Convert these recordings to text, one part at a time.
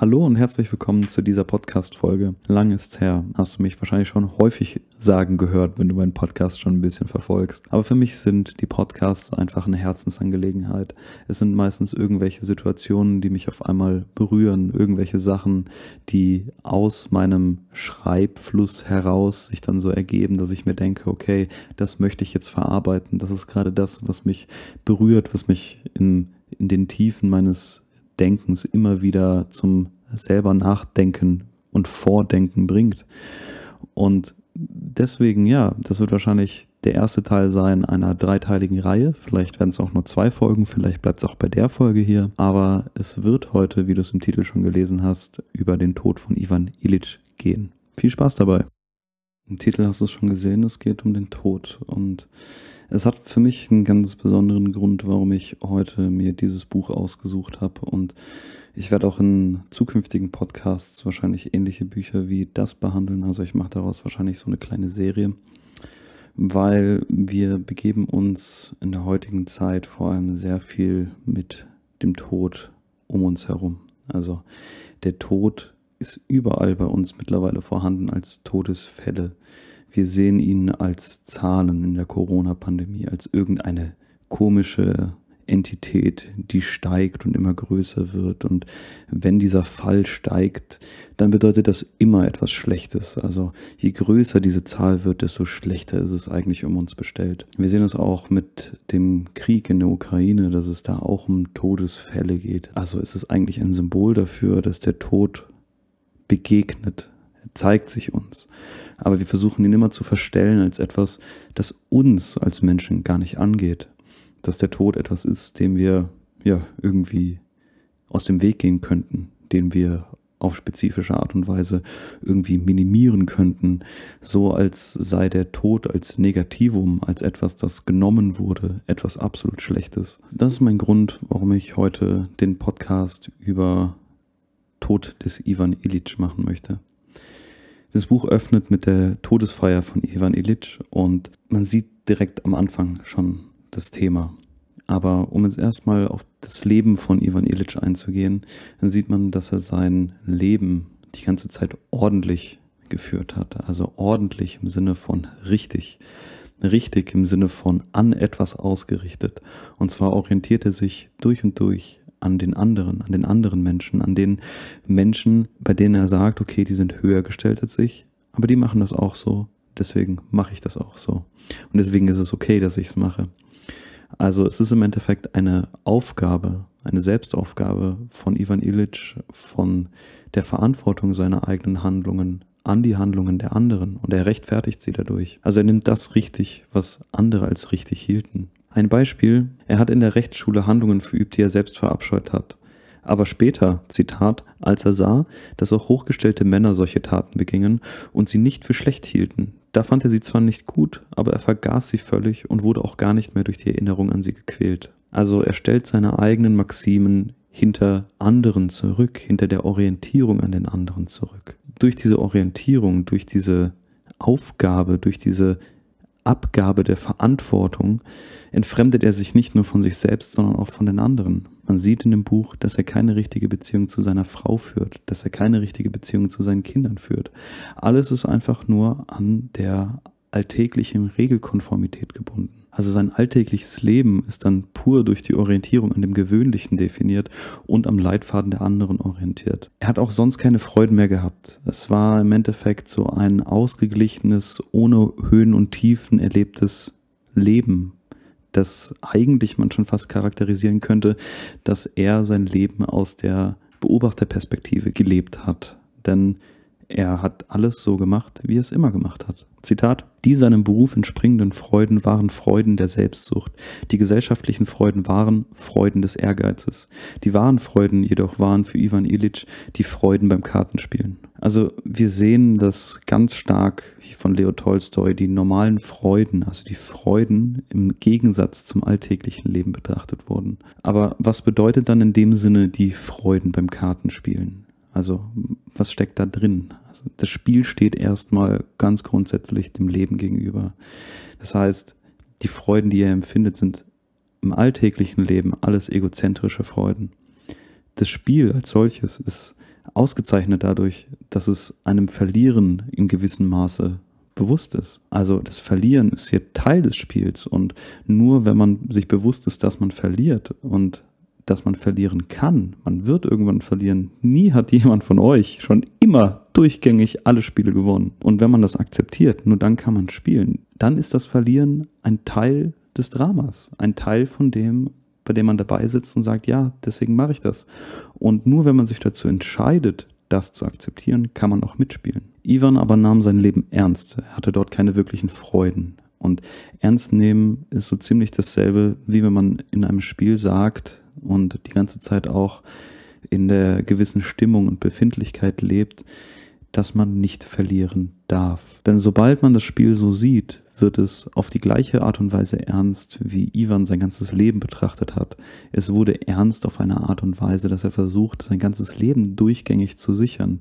Hallo und herzlich willkommen zu dieser Podcast-Folge. Lang ist's her. Hast du mich wahrscheinlich schon häufig sagen gehört, wenn du meinen Podcast schon ein bisschen verfolgst. Aber für mich sind die Podcasts einfach eine Herzensangelegenheit. Es sind meistens irgendwelche Situationen, die mich auf einmal berühren, irgendwelche Sachen, die aus meinem Schreibfluss heraus sich dann so ergeben, dass ich mir denke, okay, das möchte ich jetzt verarbeiten. Das ist gerade das, was mich berührt, was mich in, in den Tiefen meines Denkens immer wieder zum selber Nachdenken und Vordenken bringt. Und deswegen, ja, das wird wahrscheinlich der erste Teil sein einer dreiteiligen Reihe. Vielleicht werden es auch nur zwei Folgen, vielleicht bleibt es auch bei der Folge hier. Aber es wird heute, wie du es im Titel schon gelesen hast, über den Tod von Ivan Illich gehen. Viel Spaß dabei. Im Titel hast du es schon gesehen, es geht um den Tod. Und es hat für mich einen ganz besonderen Grund, warum ich heute mir dieses Buch ausgesucht habe. Und ich werde auch in zukünftigen Podcasts wahrscheinlich ähnliche Bücher wie das behandeln. Also ich mache daraus wahrscheinlich so eine kleine Serie, weil wir begeben uns in der heutigen Zeit vor allem sehr viel mit dem Tod um uns herum. Also der Tod ist überall bei uns mittlerweile vorhanden als Todesfälle. Wir sehen ihn als Zahlen in der Corona-Pandemie, als irgendeine komische Entität, die steigt und immer größer wird. Und wenn dieser Fall steigt, dann bedeutet das immer etwas Schlechtes. Also je größer diese Zahl wird, desto schlechter ist es eigentlich um uns bestellt. Wir sehen es auch mit dem Krieg in der Ukraine, dass es da auch um Todesfälle geht. Also es ist eigentlich ein Symbol dafür, dass der Tod begegnet. Er zeigt sich uns. Aber wir versuchen ihn immer zu verstellen als etwas, das uns als Menschen gar nicht angeht. Dass der Tod etwas ist, dem wir ja irgendwie aus dem Weg gehen könnten, den wir auf spezifische Art und Weise irgendwie minimieren könnten, so als sei der Tod als Negativum, als etwas, das genommen wurde, etwas absolut Schlechtes. Das ist mein Grund, warum ich heute den Podcast über Tod des Ivan Illich machen möchte. Das Buch öffnet mit der Todesfeier von Ivan Illich und man sieht direkt am Anfang schon das Thema. Aber um jetzt erstmal auf das Leben von Ivan Illich einzugehen, dann sieht man, dass er sein Leben die ganze Zeit ordentlich geführt hat. Also ordentlich im Sinne von richtig. Richtig im Sinne von an etwas ausgerichtet. Und zwar orientiert er sich durch und durch an den anderen, an den anderen Menschen, an den Menschen, bei denen er sagt, okay, die sind höher gestellt als ich, aber die machen das auch so, deswegen mache ich das auch so. Und deswegen ist es okay, dass ich es mache. Also es ist im Endeffekt eine Aufgabe, eine Selbstaufgabe von Ivan Illich, von der Verantwortung seiner eigenen Handlungen an die Handlungen der anderen und er rechtfertigt sie dadurch. Also er nimmt das richtig, was andere als richtig hielten. Ein Beispiel, er hat in der Rechtsschule Handlungen verübt, die er selbst verabscheut hat. Aber später, Zitat, als er sah, dass auch hochgestellte Männer solche Taten begingen und sie nicht für schlecht hielten, da fand er sie zwar nicht gut, aber er vergaß sie völlig und wurde auch gar nicht mehr durch die Erinnerung an sie gequält. Also er stellt seine eigenen Maximen hinter anderen zurück, hinter der Orientierung an den anderen zurück. Durch diese Orientierung, durch diese Aufgabe, durch diese Abgabe der Verantwortung entfremdet er sich nicht nur von sich selbst, sondern auch von den anderen. Man sieht in dem Buch, dass er keine richtige Beziehung zu seiner Frau führt, dass er keine richtige Beziehung zu seinen Kindern führt. Alles ist einfach nur an der alltäglichen Regelkonformität gebunden. Also sein alltägliches Leben ist dann pur durch die Orientierung an dem Gewöhnlichen definiert und am Leitfaden der anderen orientiert. Er hat auch sonst keine Freuden mehr gehabt. Es war im Endeffekt so ein ausgeglichenes, ohne Höhen und Tiefen erlebtes Leben, das eigentlich man schon fast charakterisieren könnte, dass er sein Leben aus der Beobachterperspektive gelebt hat. Denn er hat alles so gemacht, wie er es immer gemacht hat. Zitat, die seinem Beruf entspringenden Freuden waren Freuden der Selbstsucht, die gesellschaftlichen Freuden waren Freuden des Ehrgeizes, die wahren Freuden jedoch waren für Ivan Illich die Freuden beim Kartenspielen. Also wir sehen das ganz stark von Leo Tolstoi, die normalen Freuden, also die Freuden im Gegensatz zum alltäglichen Leben betrachtet wurden. Aber was bedeutet dann in dem Sinne die Freuden beim Kartenspielen? Also was steckt da drin? Also das Spiel steht erstmal ganz grundsätzlich dem Leben gegenüber. Das heißt, die Freuden, die er empfindet, sind im alltäglichen Leben alles egozentrische Freuden. Das Spiel als solches ist ausgezeichnet dadurch, dass es einem Verlieren in gewissem Maße bewusst ist. Also das Verlieren ist hier Teil des Spiels und nur wenn man sich bewusst ist, dass man verliert und dass man verlieren kann, man wird irgendwann verlieren. Nie hat jemand von euch schon immer durchgängig alle Spiele gewonnen. Und wenn man das akzeptiert, nur dann kann man spielen. Dann ist das Verlieren ein Teil des Dramas, ein Teil von dem, bei dem man dabei sitzt und sagt, ja, deswegen mache ich das. Und nur wenn man sich dazu entscheidet, das zu akzeptieren, kann man auch mitspielen. Ivan aber nahm sein Leben ernst. Er hatte dort keine wirklichen Freuden. Und ernst nehmen ist so ziemlich dasselbe, wie wenn man in einem Spiel sagt und die ganze Zeit auch in der gewissen Stimmung und Befindlichkeit lebt, dass man nicht verlieren darf. Denn sobald man das Spiel so sieht, wird es auf die gleiche Art und Weise ernst, wie Ivan sein ganzes Leben betrachtet hat. Es wurde ernst auf eine Art und Weise, dass er versucht, sein ganzes Leben durchgängig zu sichern,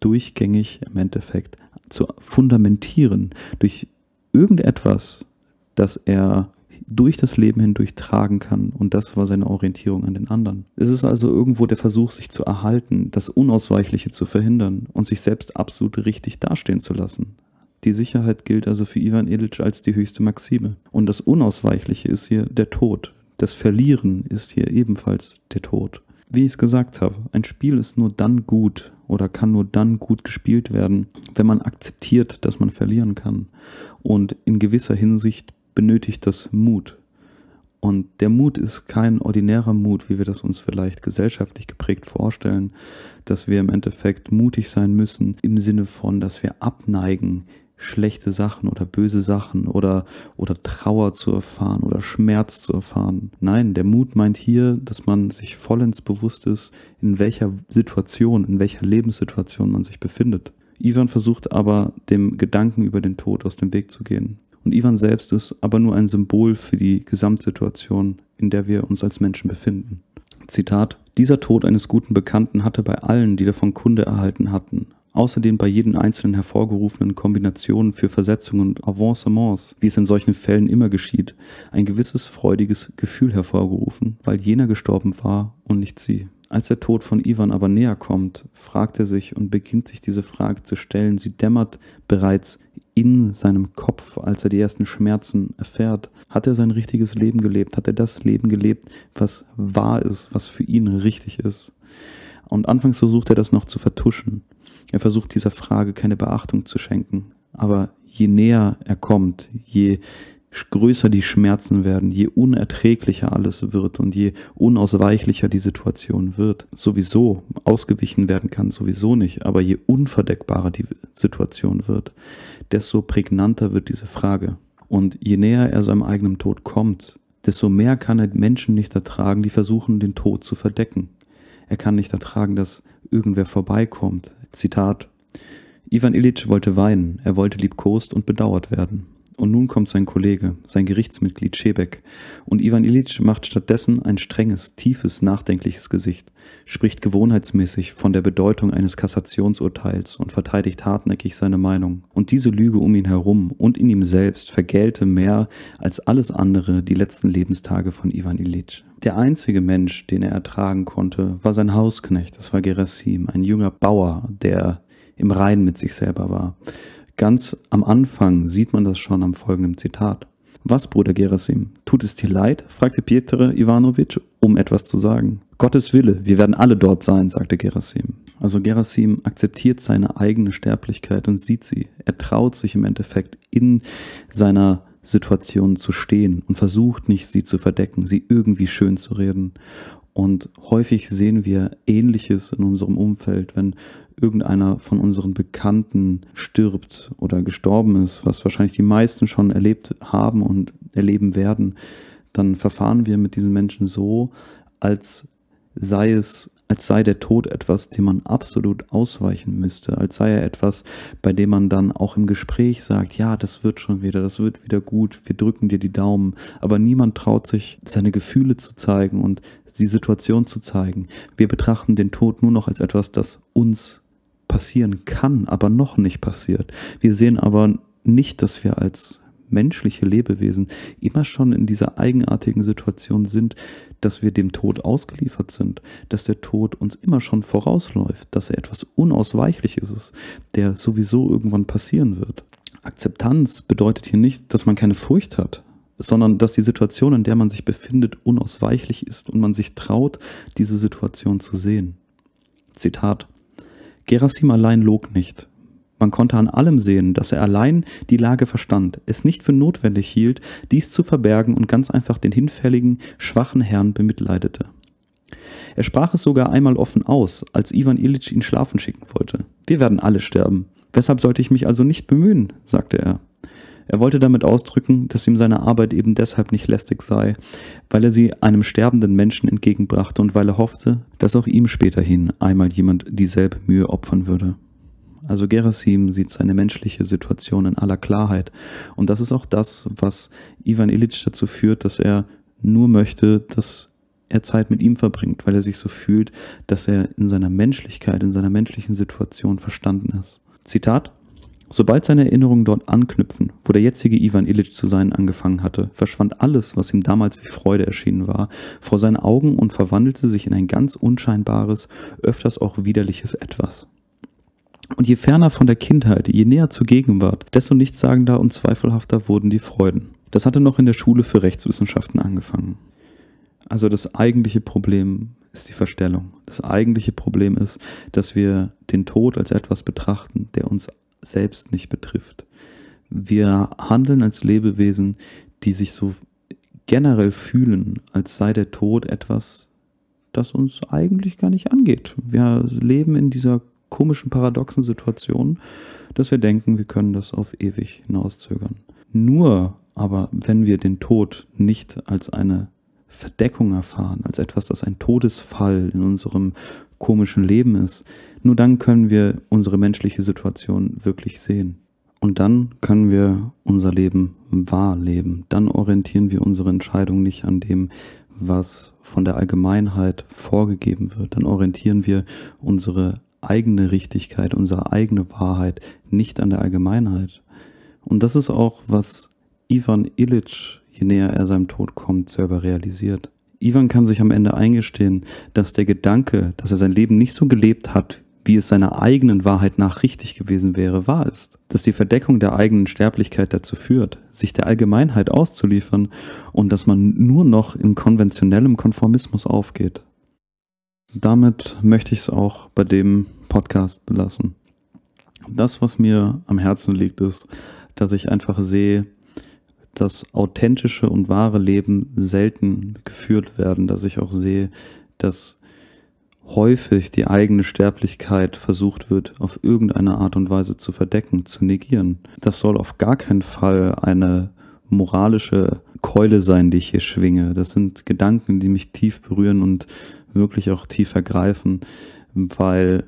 durchgängig im Endeffekt zu fundamentieren durch irgendetwas, das er durch das Leben hindurch tragen kann. Und das war seine Orientierung an den anderen. Es ist also irgendwo der Versuch, sich zu erhalten, das Unausweichliche zu verhindern und sich selbst absolut richtig dastehen zu lassen. Die Sicherheit gilt also für Ivan Illich als die höchste Maxime. Und das Unausweichliche ist hier der Tod. Das Verlieren ist hier ebenfalls der Tod. Wie ich es gesagt habe, ein Spiel ist nur dann gut oder kann nur dann gut gespielt werden, wenn man akzeptiert, dass man verlieren kann. Und in gewisser Hinsicht benötigt das Mut. Und der Mut ist kein ordinärer Mut, wie wir das uns vielleicht gesellschaftlich geprägt vorstellen, dass wir im Endeffekt mutig sein müssen im Sinne von, dass wir abneigen, schlechte Sachen oder böse Sachen oder, oder Trauer zu erfahren oder Schmerz zu erfahren. Nein, der Mut meint hier, dass man sich vollends bewusst ist, in welcher Situation, in welcher Lebenssituation man sich befindet. Ivan versucht aber, dem Gedanken über den Tod aus dem Weg zu gehen. Und Ivan selbst ist aber nur ein Symbol für die Gesamtsituation, in der wir uns als Menschen befinden. Zitat Dieser Tod eines guten Bekannten hatte bei allen, die davon Kunde erhalten hatten, Außerdem bei jeden einzelnen hervorgerufenen Kombinationen für Versetzungen und Avancements, wie es in solchen Fällen immer geschieht, ein gewisses freudiges Gefühl hervorgerufen, weil jener gestorben war und nicht sie. Als der Tod von Ivan aber näher kommt, fragt er sich und beginnt sich diese Frage zu stellen. Sie dämmert bereits in seinem Kopf, als er die ersten Schmerzen erfährt. Hat er sein richtiges Leben gelebt? Hat er das Leben gelebt, was wahr ist, was für ihn richtig ist? Und anfangs versucht er das noch zu vertuschen. Er versucht dieser Frage keine Beachtung zu schenken. Aber je näher er kommt, je größer die Schmerzen werden, je unerträglicher alles wird und je unausweichlicher die Situation wird, sowieso ausgewichen werden kann, sowieso nicht, aber je unverdeckbarer die Situation wird, desto prägnanter wird diese Frage. Und je näher er seinem eigenen Tod kommt, desto mehr kann er Menschen nicht ertragen, die versuchen, den Tod zu verdecken. Er kann nicht ertragen, dass irgendwer vorbeikommt. Zitat. Ivan Illich wollte weinen, er wollte liebkost und bedauert werden. Und nun kommt sein Kollege, sein Gerichtsmitglied Schebek, und Ivan Illich macht stattdessen ein strenges, tiefes, nachdenkliches Gesicht, spricht gewohnheitsmäßig von der Bedeutung eines Kassationsurteils und verteidigt hartnäckig seine Meinung. Und diese Lüge um ihn herum und in ihm selbst vergällte mehr als alles andere die letzten Lebenstage von Ivan Illich. Der einzige Mensch, den er ertragen konnte, war sein Hausknecht, das war Gerasim, ein junger Bauer, der im Rein mit sich selber war. Ganz am Anfang sieht man das schon am folgenden Zitat. Was, Bruder Gerasim, tut es dir leid? fragte Pietre Ivanovich, um etwas zu sagen. Gottes Wille, wir werden alle dort sein, sagte Gerasim. Also Gerasim akzeptiert seine eigene Sterblichkeit und sieht sie. Er traut sich im Endeffekt in seiner Situation zu stehen und versucht nicht, sie zu verdecken, sie irgendwie schön zu reden. Und häufig sehen wir Ähnliches in unserem Umfeld, wenn irgendeiner von unseren Bekannten stirbt oder gestorben ist, was wahrscheinlich die meisten schon erlebt haben und erleben werden, dann verfahren wir mit diesen Menschen so, als sei es als sei der Tod etwas, dem man absolut ausweichen müsste, als sei er etwas, bei dem man dann auch im Gespräch sagt, ja, das wird schon wieder, das wird wieder gut, wir drücken dir die Daumen, aber niemand traut sich, seine Gefühle zu zeigen und die Situation zu zeigen. Wir betrachten den Tod nur noch als etwas, das uns passieren kann, aber noch nicht passiert. Wir sehen aber nicht, dass wir als menschliche Lebewesen immer schon in dieser eigenartigen Situation sind, dass wir dem Tod ausgeliefert sind, dass der Tod uns immer schon vorausläuft, dass er etwas Unausweichliches ist, der sowieso irgendwann passieren wird. Akzeptanz bedeutet hier nicht, dass man keine Furcht hat, sondern dass die Situation, in der man sich befindet, unausweichlich ist und man sich traut, diese Situation zu sehen. Zitat Gerasim allein log nicht. Man konnte an allem sehen, dass er allein die Lage verstand, es nicht für notwendig hielt, dies zu verbergen und ganz einfach den hinfälligen, schwachen Herrn bemitleidete. Er sprach es sogar einmal offen aus, als Ivan Illich ihn schlafen schicken wollte. Wir werden alle sterben. Weshalb sollte ich mich also nicht bemühen? sagte er. Er wollte damit ausdrücken, dass ihm seine Arbeit eben deshalb nicht lästig sei, weil er sie einem sterbenden Menschen entgegenbrachte und weil er hoffte, dass auch ihm späterhin einmal jemand dieselbe Mühe opfern würde. Also Gerasim sieht seine menschliche Situation in aller Klarheit. Und das ist auch das, was Ivan Illich dazu führt, dass er nur möchte, dass er Zeit mit ihm verbringt, weil er sich so fühlt, dass er in seiner Menschlichkeit, in seiner menschlichen Situation verstanden ist. Zitat Sobald seine Erinnerungen dort anknüpfen, wo der jetzige Ivan Illich zu sein angefangen hatte, verschwand alles, was ihm damals wie Freude erschienen war, vor seinen Augen und verwandelte sich in ein ganz unscheinbares, öfters auch widerliches Etwas. Und je ferner von der Kindheit, je näher zur Gegenwart, desto nichtssagender und zweifelhafter wurden die Freuden. Das hatte noch in der Schule für Rechtswissenschaften angefangen. Also das eigentliche Problem ist die Verstellung. Das eigentliche Problem ist, dass wir den Tod als etwas betrachten, der uns selbst nicht betrifft. Wir handeln als Lebewesen, die sich so generell fühlen, als sei der Tod etwas, das uns eigentlich gar nicht angeht. Wir leben in dieser komischen, paradoxen Situation, dass wir denken, wir können das auf ewig hinauszögern. Nur aber, wenn wir den Tod nicht als eine Verdeckung erfahren, als etwas, das ein Todesfall in unserem komischen Leben ist, nur dann können wir unsere menschliche Situation wirklich sehen. Und dann können wir unser Leben wahr leben. Dann orientieren wir unsere Entscheidung nicht an dem, was von der Allgemeinheit vorgegeben wird. Dann orientieren wir unsere eigene Richtigkeit, unsere eigene Wahrheit, nicht an der Allgemeinheit. Und das ist auch, was Ivan Illich, je näher er seinem Tod kommt, selber realisiert. Ivan kann sich am Ende eingestehen, dass der Gedanke, dass er sein Leben nicht so gelebt hat, wie es seiner eigenen Wahrheit nach richtig gewesen wäre, wahr ist. Dass die Verdeckung der eigenen Sterblichkeit dazu führt, sich der Allgemeinheit auszuliefern und dass man nur noch in konventionellem Konformismus aufgeht. Damit möchte ich es auch bei dem Podcast belassen. Das, was mir am Herzen liegt, ist, dass ich einfach sehe, dass authentische und wahre Leben selten geführt werden, dass ich auch sehe, dass häufig die eigene Sterblichkeit versucht wird, auf irgendeine Art und Weise zu verdecken, zu negieren. Das soll auf gar keinen Fall eine moralische Keule sein, die ich hier schwinge. Das sind Gedanken, die mich tief berühren und wirklich auch tief ergreifen, weil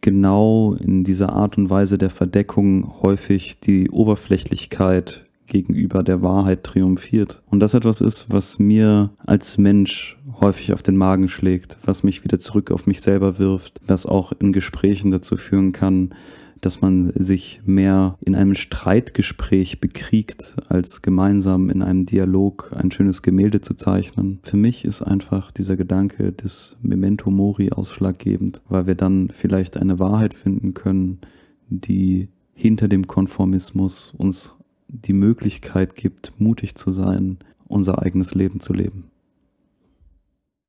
genau in dieser Art und Weise der Verdeckung häufig die Oberflächlichkeit gegenüber der Wahrheit triumphiert. Und das etwas ist, was mir als Mensch häufig auf den Magen schlägt, was mich wieder zurück auf mich selber wirft, was auch in Gesprächen dazu führen kann, dass man sich mehr in einem Streitgespräch bekriegt, als gemeinsam in einem Dialog ein schönes Gemälde zu zeichnen. Für mich ist einfach dieser Gedanke des Memento Mori ausschlaggebend, weil wir dann vielleicht eine Wahrheit finden können, die hinter dem Konformismus uns die Möglichkeit gibt, mutig zu sein, unser eigenes Leben zu leben.